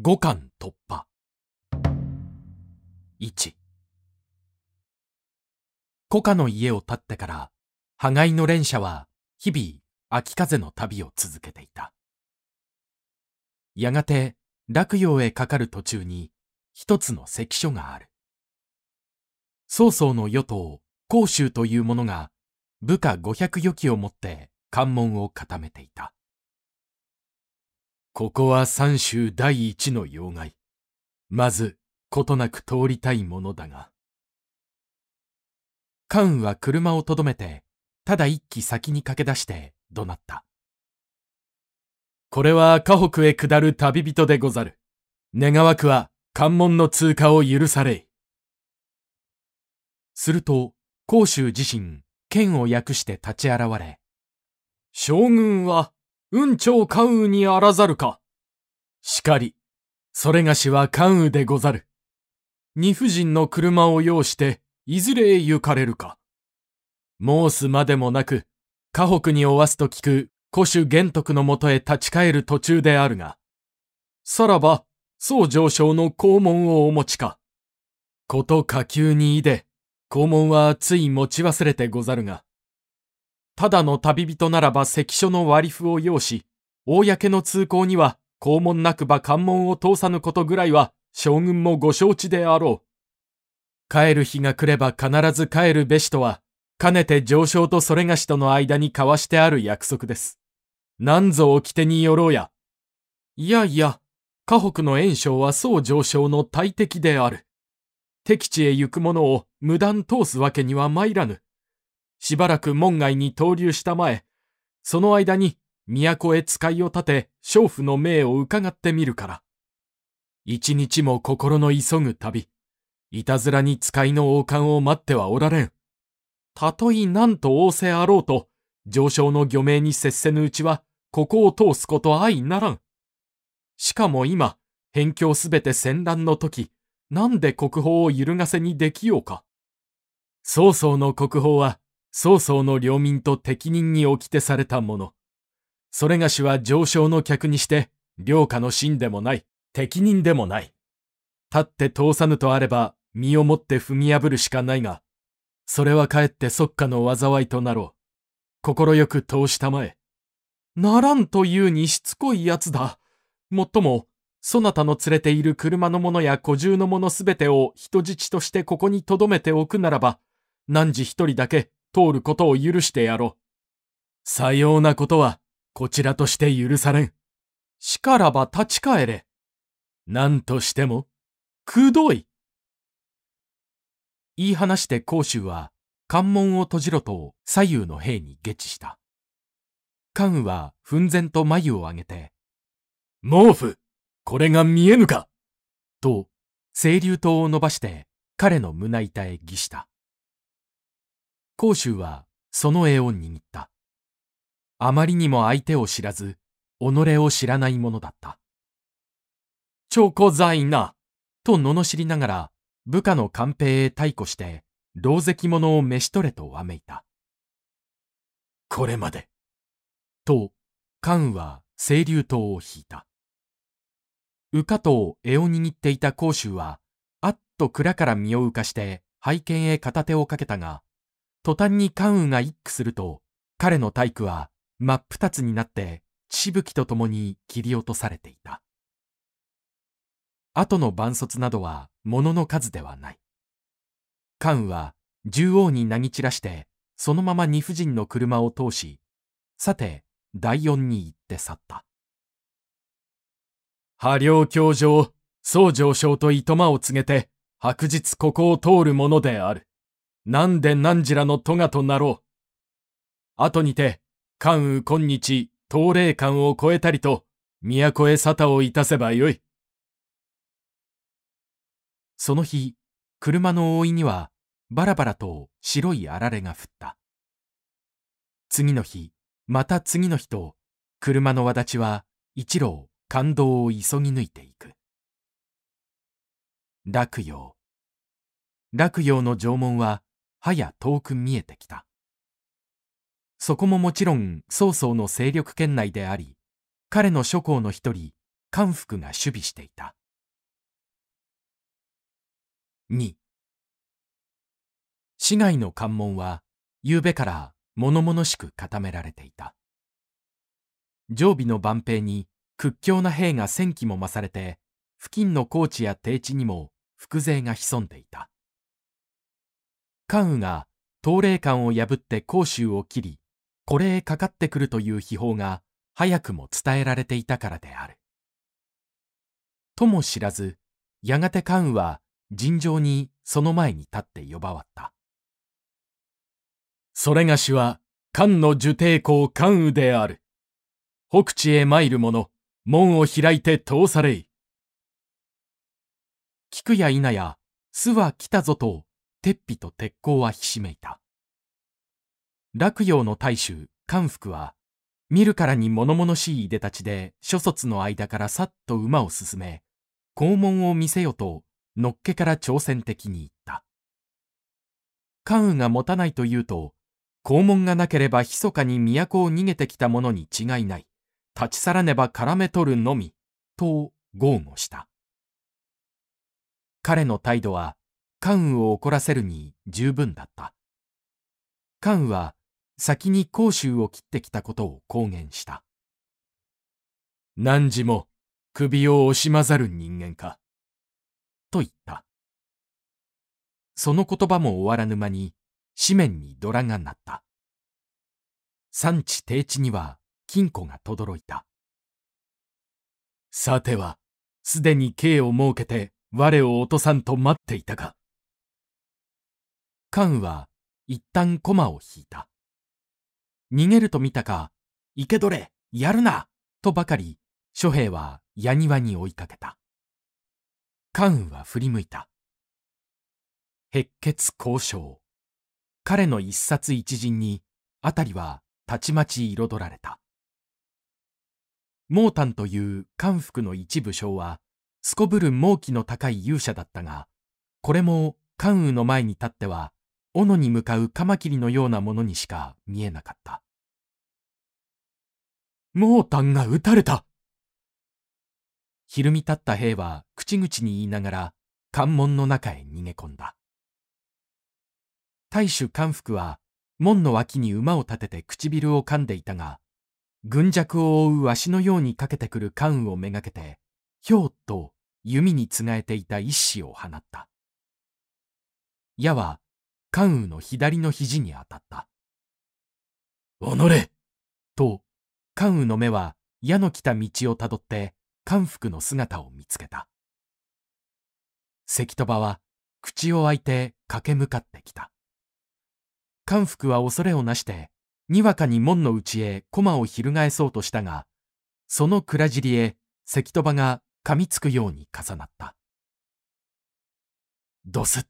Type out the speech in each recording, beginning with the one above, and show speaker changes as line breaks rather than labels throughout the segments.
五巻突破。1古家の家を建ってから、羽貝の連車は日々秋風の旅を続けていた。やがて洛陽へかかる途中に一つの関所がある。曹操の与党、甲州という者が部下500余機をもって関門を固めていた。ここは三州第一の要害。まず、ことなく通りたいものだが。関羽は車をとどめて、ただ一機先に駆け出して怒鳴った。これは河北へ下る旅人でござる。願わくは関門の通過を許されい。すると、甲州自身、剣を訳して立ち現れ、将軍は、雲長関羽にあらざるか。しかり、それがしは関羽でござる。二夫人の車を要して、いずれへ行かれるか。申すまでもなく、河北におわすと聞く古種玄徳のもとへ立ち返る途中であるが、さらば、宋上昇の肛門をお持ちか。こと下級にいで、肛門はつい持ち忘れてござるが、ただの旅人ならば関所の割り符を要し、公の通行には肛門なくば関門を通さぬことぐらいは将軍もご承知であろう。帰る日が来れば必ず帰るべしとは、かねて上昇とそれがしとの間に交わしてある約束です。なんぞ掟によろうや。いやいや、河北の炎章は宋上昇の大敵である。敵地へ行く者を無断通すわけには参らぬ。しばらく門外に投留したまえ、その間に都へ使いを立て、娼婦の命を伺ってみるから。一日も心の急ぐ旅、いたずらに使いの王冠を待ってはおられん。たとえ何と仰せあろうと、上昇の漁名に接せぬうちは、ここを通すこと相ならん。しかも今、辺境すべて戦乱の時、なんで国宝を揺るがせにできようか。曹操の国宝は、曹操の領民と適任に起きてされたもの。それがしは上昇の客にして、領下の臣でもない、適任でもない。立って通さぬとあれば、身をもって踏み破るしかないが、それはかえって即下の災いとなろう。心よく通したまえ。ならんというにしつこいやつだ。もっとも、そなたの連れている車のものや小銃のものすべてを人質としてここに留めておくならば、汝一人だけ通ることを許してやろう。さようなことは、こちらとして許されん。しからば立ち返れ。何としても、くどい。言い話して甲州は、関門を閉じろと左右の兵に下知した。関羽は奮然と眉を上げて、毛布これが見えぬかと、清流刀を伸ばして彼の胸板へ儀した。甲州はその絵を握った。あまりにも相手を知らず、己を知らないものだった。ちょこざいな、と罵りながら、部下の官兵へ対抗して、狼藉者を召し取れとわめいた。これまで。と、関羽は清流刀を引いた。羽化と絵を握っていた甲州は、あっと蔵から身を浮かして拝見へ片手をかけたが、途端に関羽が一句すると、彼の体育は真っ二つになって、しぶきとともに切り落とされていた。後の万卒などは物の数ではない。関羽は縦横に投げ散らして、そのまま二夫人の車を通し、さて、第四に行って去った。波領教上、総上昇と糸間を告げて、白日ここを通るものである。なんで何時らの咎となろう。後にて、関羽今日、東霊関を越えたりと、都へ沙汰をいたせばよい。その日、車の覆いには、バラバラと白いあられが降った。次の日、また次の日と、車の輪立ちは、一路、感動を急ぎ抜いていく。洛陽。洛陽の城門は、はや遠く見えてきた。そこももちろん曹操の勢力圏内であり、彼の諸侯の一人、官服が守備していた。2市街の関門は夕べから物々しく固められていた。常備の万兵に屈強な兵が千機も増されて、付近の高地や低地にも複勢が潜んでいた。関羽が東霊館を破って甲州を切り、これへかかってくるという秘宝が早くも伝えられていたからである。とも知らず、やがて関羽は尋常にその前に立って呼ばわった。それがしは、漢の受帝公関羽である。北地へ参る者、門を開いて通されい。聞くや否や、巣は来たぞと、鉄皮と鉄鋼はひしめいた。洛陽の大衆、関福は、見るからに物々しいいでたちで諸卒の間からさっと馬を進め、肛門を見せよと、のっけから挑戦的に言った。関羽が持たないと言うと、肛門がなければ密かに都を逃げてきた者に違いない。立ち去らねば絡め取るのみ、と豪語した。彼の態度は、関羽を怒らせるに十分だった。関羽は、先に甲州を切ってきたことを公言した。汝も首を惜しまざる人間か。と言った。その言葉も終わらぬ間に、紙面にドラが鳴った。産地低地には金庫が轟いた。さては、すでに刑を設けて我を落とさんと待っていたか。関羽は一旦駒を引いた。逃げると見たか、生け捕れ、やるなとばかり、諸兵は矢庭に追いかけた。関羽は振り向いた。熱血交渉。彼の一冊一陣に、あたりはたちまち彩られた。モータンという漢服の一部将は、すこぶる猛気の高い勇者だったが、これも関羽の前に立っては、斧に向かうカマキリのようなものにしか見えなかった。モータンが撃たれたひるみ立った兵は口々に言いながら関門の中へ逃げ込んだ。大主関福は門の脇に馬を立てて唇を噛んでいたが、軍弱を追うわしのようにかけてくる関羽をめがけて、ひょうと弓につがえていた一子を放った。矢は関羽の左の肘に当たった。おのれと、関羽の目は矢の来た道をたどって関福の姿を見つけた。関戸場は口を開いて駆け向かってきた。関福は恐れをなして、にわかに門の内へ駒を翻そうとしたが、その蔵尻へ関戸場が噛みつくように重なった。ドスッと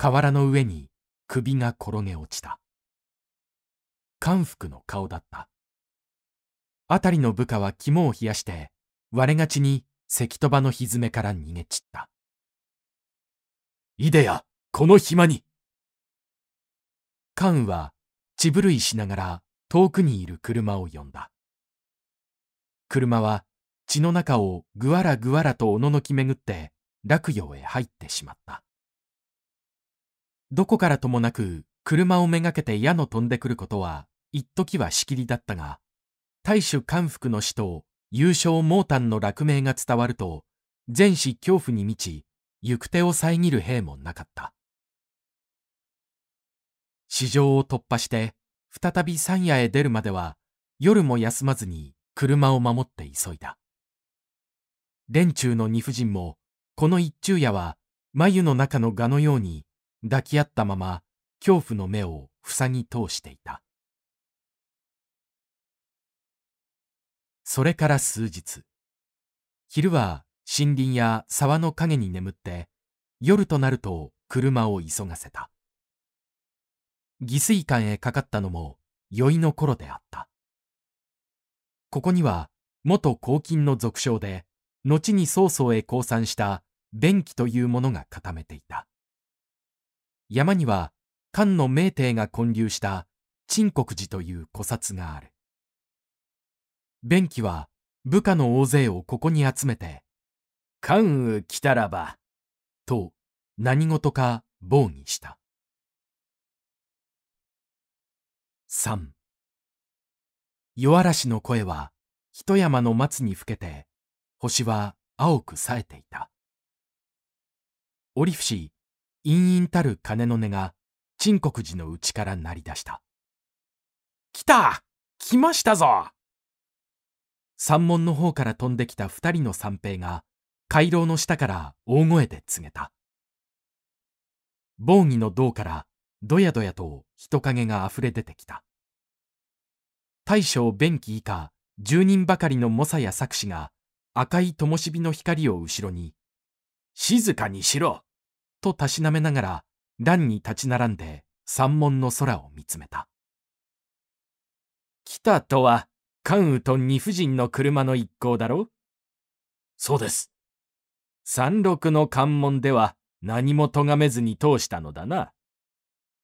河原の上に首が転げ落ちた。関福の顔だった。あたりの部下は肝を冷やして、我がちに関戸場のひめから逃げ散った。いでや、この暇に関は血震いしながら遠くにいる車を呼んだ。車は血の中をぐわらぐわらとおののき巡って落葉へ入ってしまった。どこからともなく車をめがけて矢の飛んでくることは一時はしきりだったが、大主関福の死と優勝猛胆の落命が伝わると、全市恐怖に満ち、行く手を遮る兵もなかった。市場を突破して再び山野へ出るまでは夜も休まずに車を守って急いだ。連中の二婦人もこの一昼夜は眉の中の蛾のように抱き合ったまま恐怖の目を塞ぎ通していた。それから数日。昼は森林や沢の陰に眠って夜となると車を急がせた。義水館へかかったのも酔いの頃であった。ここには元黄金の俗称で、後に曹操へ降参した弁慶というものが固めていた。山には漢の名帝が建立した陳国寺という古刹がある。弁慶は部下の大勢をここに集めて、関羽来たらば、と何事か防議した。3夜嵐の声は一山の松にふけて星は青く冴えていた折節陰々たる鐘の音が陳国寺の内から鳴り出した。来た！来ましたぞ！山門の方から飛んできた二人の三兵が回廊の下から大声で告げた。防御の銅からどやどやと人影があふれ出てきた。大将弁慶以下10人ばかりの猛者や作詞が赤い灯火の光を後ろに、静かにしろ！とたしなめながら乱に立ち並んで山門の空を見つめた。来たとは関羽と二夫人の車の一行だろ
そうです。
三六の関門では何も咎めずに通したのだな。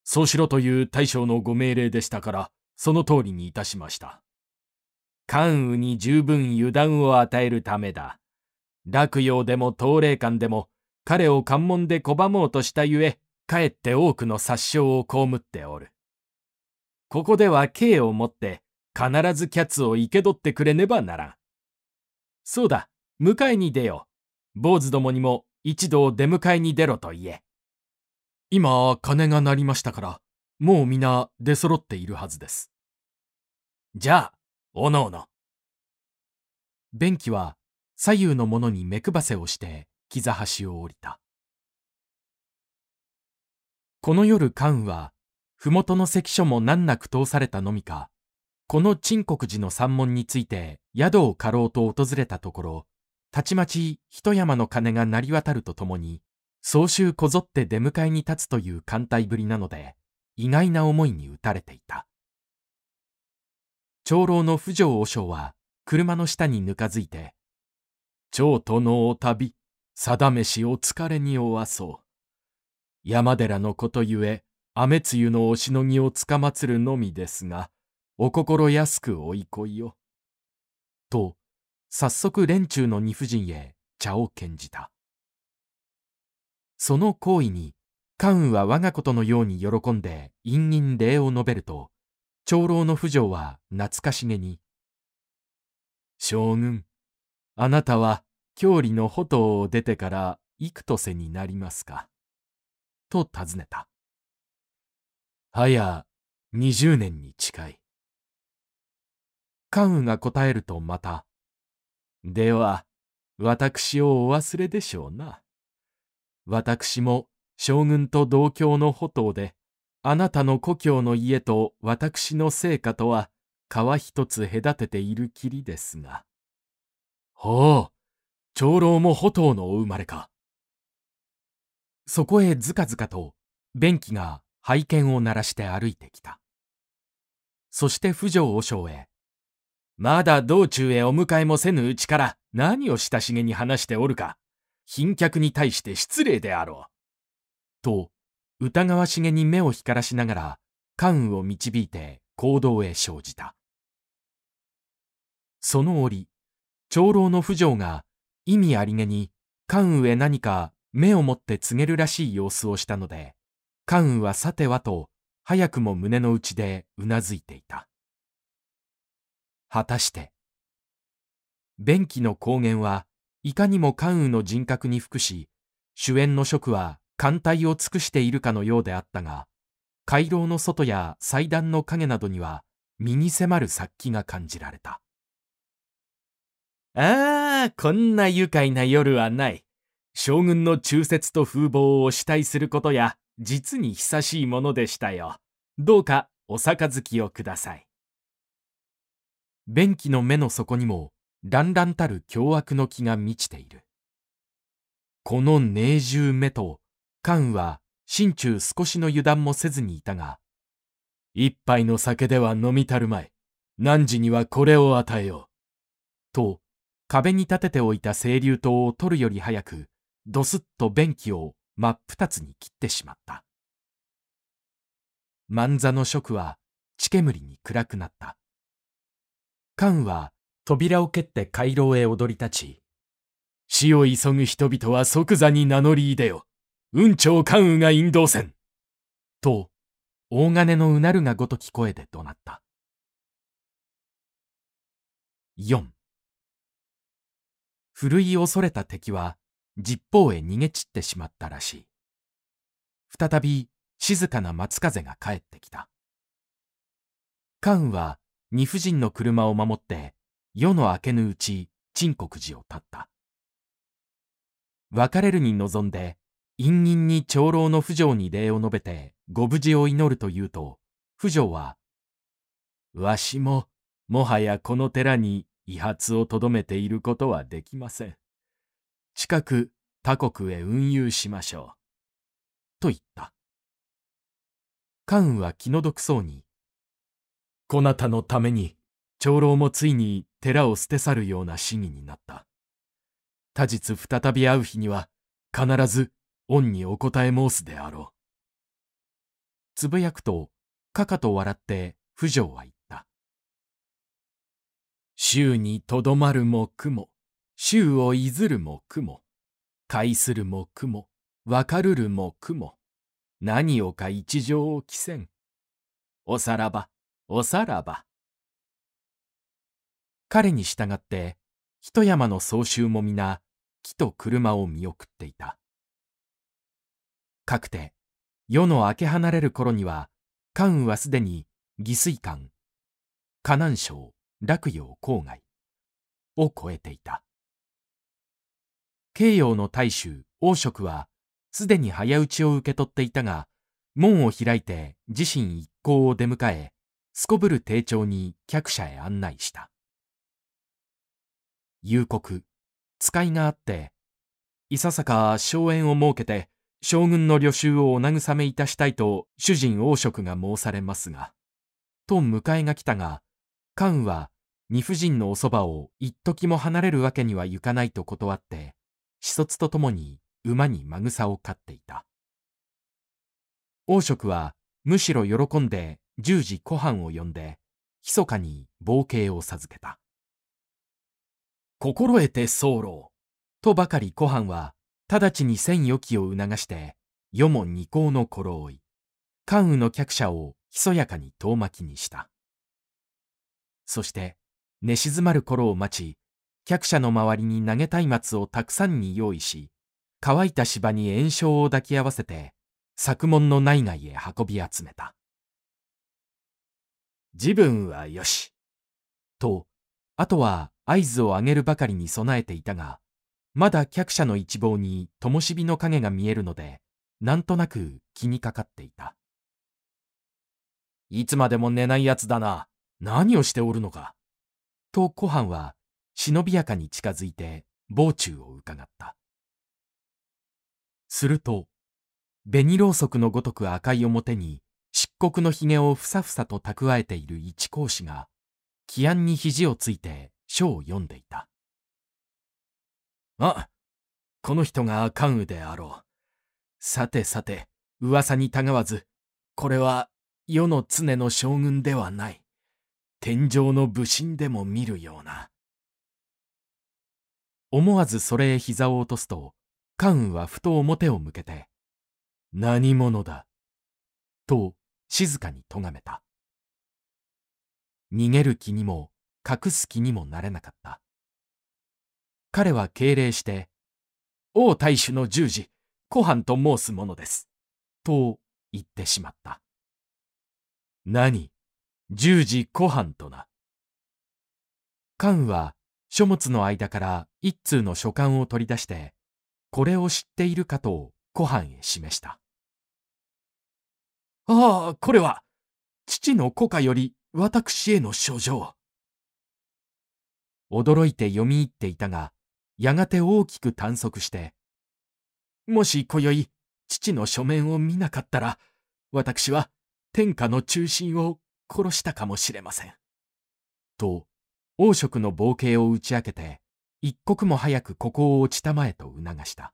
そうしろという大将のご命令でしたから、その通りにいたしました。
関羽に十分油断を与えるためだ。洛陽でも東霊館でも彼を関門で拒もうとしたゆえ、かえって多くの殺傷を被っておる。ここでは刑をもって必ずキャツを生け取ってくれねばならん。そうだ、迎えに出よう。坊主どもにも一同出迎えに出ろと言え。
今、鐘が鳴りましたから、もう皆出揃っているはずです。
じゃあ、おのおの。
便器は左右の者に目配せをして膝端を降りた。この夜関羽は、麓の関所も難なく通されたのみか、この陳国寺の山門について宿を借ろうと訪れたところ、たちまち一山の鐘が鳴り渡るとともに、総集こぞって出迎えに立つという艦隊ぶりなので、意外な思いに打たれていた。長老の不条和尚は車の下にぬかづいて、
長とのお旅、定めしお疲れにおわそう。山寺のことゆえ、雨露のおしのぎをつかまつるのみですが、お心安くおいこいよ。
と、早速連中の二夫人へ茶を献じた。その行為に、関羽は我がことのように喜んで陰陰礼を述べると、長老の不条は懐かしげに、
将軍、あなたは郷里の穂を出てから幾年になりますか？と尋ねた。はや二十年に近い。
関羽が答えるとまた、
では、私をお忘れでしょうな。私も将軍と同郷の歩頭で、あなたの故郷の家と私の生家とは川一つ隔てているきりですが。
ほう、長老も歩頭のお生まれか。
そこへずかずかと、便器が拝見を鳴らして歩いてきた。そして不条和尚へ、まだ道中へお迎えもせぬうちから何を親しげに話しておるか。賓客に対して失礼であろう。と、疑わしげに目を光らしながら、関羽を導いて行動へ生じた。その折、長老の不条が意味ありげに関羽へ何か目を持って告げるらしい様子をしたので、関羽はさてはと早くも胸の内でうなずいていた。果たして、便器の公言はいかにも関羽の人格に服し、主演の職は艦隊を尽くしているかのようであったが、回廊の外や祭壇の影などには身に迫る殺気が感じられた。ああ、こんな愉快な夜はない。将軍の忠節と風貌を主体することや、実に久しいものでしたよ。どうかお杯をください。便器の目の底にも乱々たる凶悪の気が満ちている。この寧重目と関は心中少しの油断もせずにいたが、一杯の酒では飲みたるまい。何時にはこれを与えよう。と、壁に立てておいた清流刀を取るより早く、ドスッと便器を真っ二つに切ってしまった。万座の食は血煙に暗くなった。関は
扉を蹴って回廊へ踊り立ち、
死を急ぐ人々は即座に名乗り出よ。運長関羽が引導せん。
と、大金のうなるがごとき声で怒鳴った。4ふるい恐れた敵は、実方へ逃げ散ってしまったらしい。再び静かな松風が帰ってきた。関羽は二夫人の車を守って夜の明けぬうち陳国寺を立った。別れるに臨んで、陰陰に長老の不条に礼を述べてご無事を祈ると言うと、不条は、わしも、もはやこの寺に遺髪をとどめていることはできません。近く他国へ運輸しましょう。と言った。関羽は気の毒そうに、こなたのために、長老もついに寺を捨て去るような市議になった。他日再び会う日には、必ず恩にお答え申すであろう。つぶやくと、かかと笑って不条は言った。週にとどまるも雲、週をいずるも雲、介するも雲、わかるるも雲、何をか一条を着せん。おさらば、おさらば。彼に従って、一山の総集も皆、木と車を見送っていた。かくて、夜の明け離れる頃には、関羽はすでに、義水館、河南省、洛陽郊外を超えていた。慶陽の大衆、王職は、すでに早打ちを受け取っていたが、門を開いて自身一行を出迎え、すこぶる丁重に客車へ案内した。夕刻、使いがあって、いささか荘園を設けて、将軍の旅衆をお慰めいたしたいと主人王職が申されますが、と迎えが来たが、関羽は二夫人のおそばを一時も離れるわけにはいかないと断って、子卒と共に馬にまぐさを飼っていた。王職はむしろ喜んで十時湖畔を呼んで、密かに冒険を授けた。心得て候とばかり湖畔は、直ちに千余期を促して、世も二向の頃追い、関羽の客車をひそやかに遠巻きにした。そして、寝静まる頃を待ち、客車の周りに投げ松明をたくさんに用意し、乾いた芝に炎症を抱き合わせて、作門の内外へ運び集めた。自分はよし。と、あとは合図を上げるばかりに備えていたが、まだ客車の一望に灯火の影が見えるので、なんとなく気にかかっていた。いつまでも寝ないやつだな。何をしておるのか？と小藩は忍びやかに近づいて傍中を伺った。すると、紅ろうそくのごとく赤い表に漆黒の髭をふさふさと蓄えている一講師が、気安に肘をついて書を読んでいた。あ、この人が関羽であろう。さてさて、噂にたがわず、これは世の常の将軍ではない。天上の武神でも見るような。思わずそれへ膝を落とすと、関羽はふと表を向けて、何者だと静かに咎めた。逃げる気にも隠す気にもなれなかった。彼は敬礼して、王大主の十字、古藩と申すものです。と言ってしまった。何？十字古藩とな。関は書物の間から一通の書簡を取り出して、これを知っているかと古藩へ示した。ああ、これは、父の古家より私への書状。驚いて読み入っていたが、やがて大きく短足して、もし今宵、父の書面を見なかったら、私は天下の中心を殺したかもしれません。と、王職の冒険を打ち明けて、一刻も早くここを落ちたまえと促した。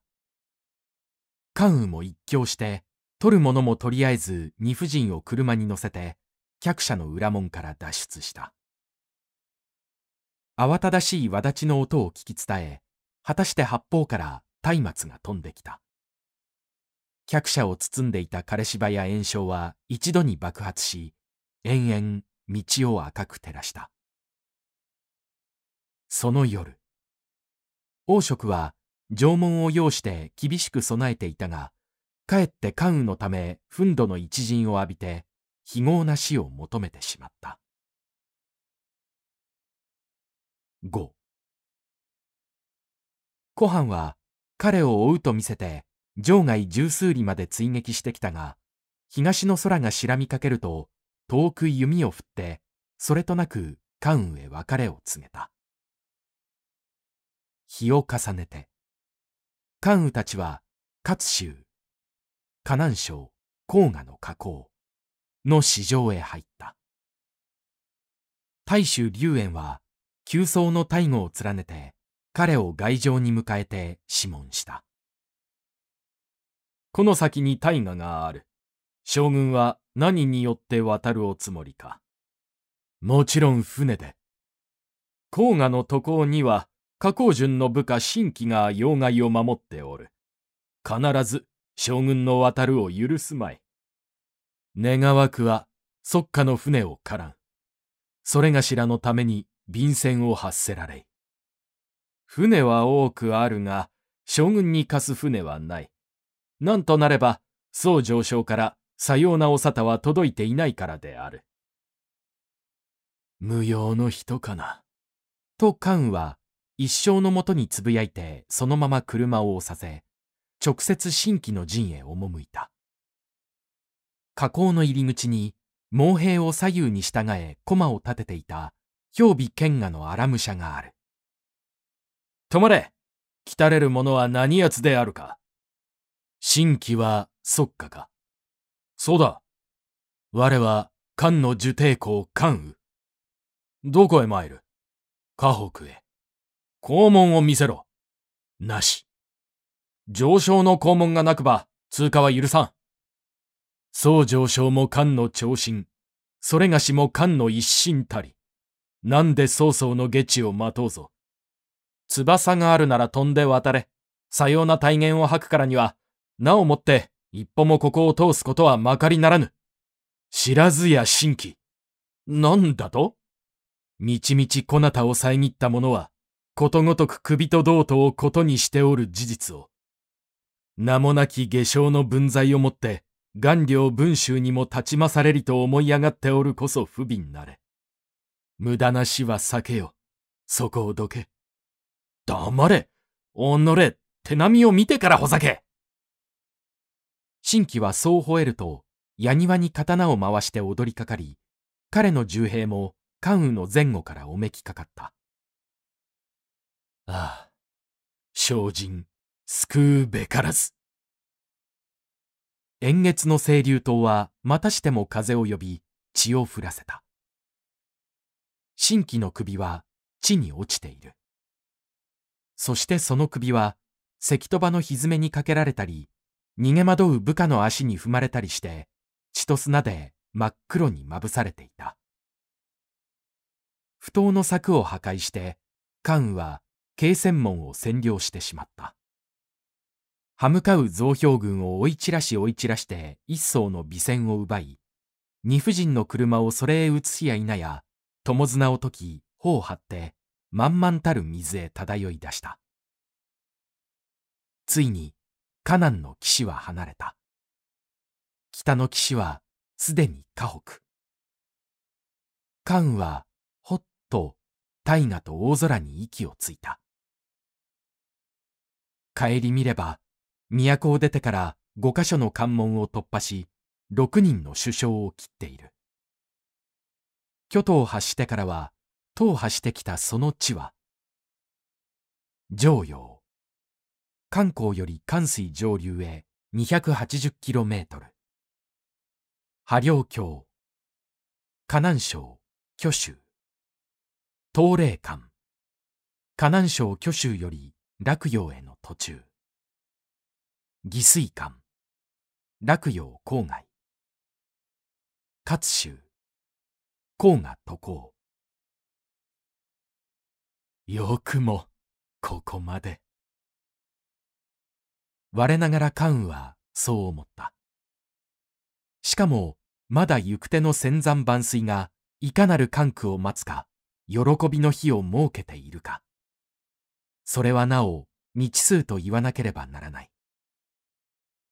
関羽も一興して、取るものもとりあえず二夫人を車に乗せて、客車の裏門から脱出した。慌ただしいわだちの音を聞き伝え、果たして八方から松明が飛んできた。客車を包んでいた枯れ芝や炎症は一度に爆発し、延々道を赤く照らした。その夜、王職は縄文を要して厳しく備えていたが、かえって関羽のため憤怒の一陣を浴びて、非業な死を求めてしまった。5古藩は彼を追うと見せて場外十数里まで追撃してきたが東の空が白みかけると遠く弓を振ってそれとなく関羽へ別れを告げた。日を重ねて関羽たちは勝州河南省黄河の河口の市場へ入った。大衆龍炎は急走の大悟を連ねて彼を外城に迎えて諮問した。
この先に大河がある。将軍は何によって渡るおつもりか。
もちろん船で。
黄河の渡航には加工順の部下新規が要害を守っておる。必ず将軍の渡るを許すまい。
願わくは即下の船をからん。それがしらのために便箋を発せられ
船は多くあるが将軍に貸す船はない。なんとなれば宋上昇からさようなお沙汰は届いていないからである。
無用の人かな。と関羽は一生のもとにつぶやいてそのまま車を押させ直接新規の陣へ赴いた。河口の入り口に毛兵を左右に従え駒を立てていた氷備剣河の荒武者がある。
止まれ。来たれる者は何奴であるか。
新規は即下か
そうだ。
我は漢の受帝公関羽。
どこへ参る？
河北へ。
肛門を見せろ。
なし。
上昇の肛門がなくば通過は許さん。
総上昇も漢の長身。それがしも漢の一心たり。なんで曹操の下地を待とうぞ。
翼があるなら飛んで渡れ。さような体言を吐くからには、なおもって一歩もここを通すことはまかりならぬ。
知らずや新規。
なんだと？
みちみちこなたを遮った者は、ことごとく首と胴とをことにしておる事実を。名もなき下生の分際をもって、顔料文集にも立ちまされりと思い上がっておるこそ不憫なれ。無駄な死は避けよ。そこをどけ。
黙れ己手並みを見てからほざけ
新規はそう吠えると、矢庭に刀を回して踊りかかり、彼の重兵も関羽の前後からおめきかかった。ああ、精進、救うべからず。円月の清流島はまたしても風を呼び、血を降らせた。新規の首は地に落ちている。そしてその首は石と場の蹄にかけられたり、逃げ惑う部下の足に踏まれたりして、血と砂で真っ黒にまぶされていた。不当の柵を破壊して、関羽は慶泉門を占領してしまった。歯向かう増兵軍を追い散らし追い散らして一層の美戦を奪い、二婦人の車をそれへ移しや否や、友綱を解き頬を張って満々たる水へ漂い出したついに河南の岸は離れた。北の岸はすでに河北。関はほっと大河と大空に息をついた。帰り見れば都を出てから五箇所の関門を突破し六人の首相を切っている。巨都を発してからは、都を発してきたその地は、上陽。関港より関水上流へ 280km。波陵峡。河南省、巨州。東霊館。河南省巨州より洛陽への途中。義水館。洛陽郊外。勝州。甲が渡航
よくも、ここまで。我ながらカウンはそう思った。しかも、まだ行く手の仙山万水がいかなる関空を待つか、喜びの日を設けているか。それはなお未知数と言わなければならない。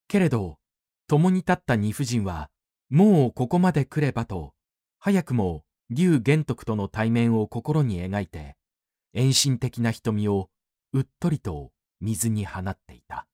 けれど、共に立った二夫人は、もうここまで来ればと、早くも竜玄徳との対面を心に描いて、遠心的な瞳をうっとりと水に放っていた。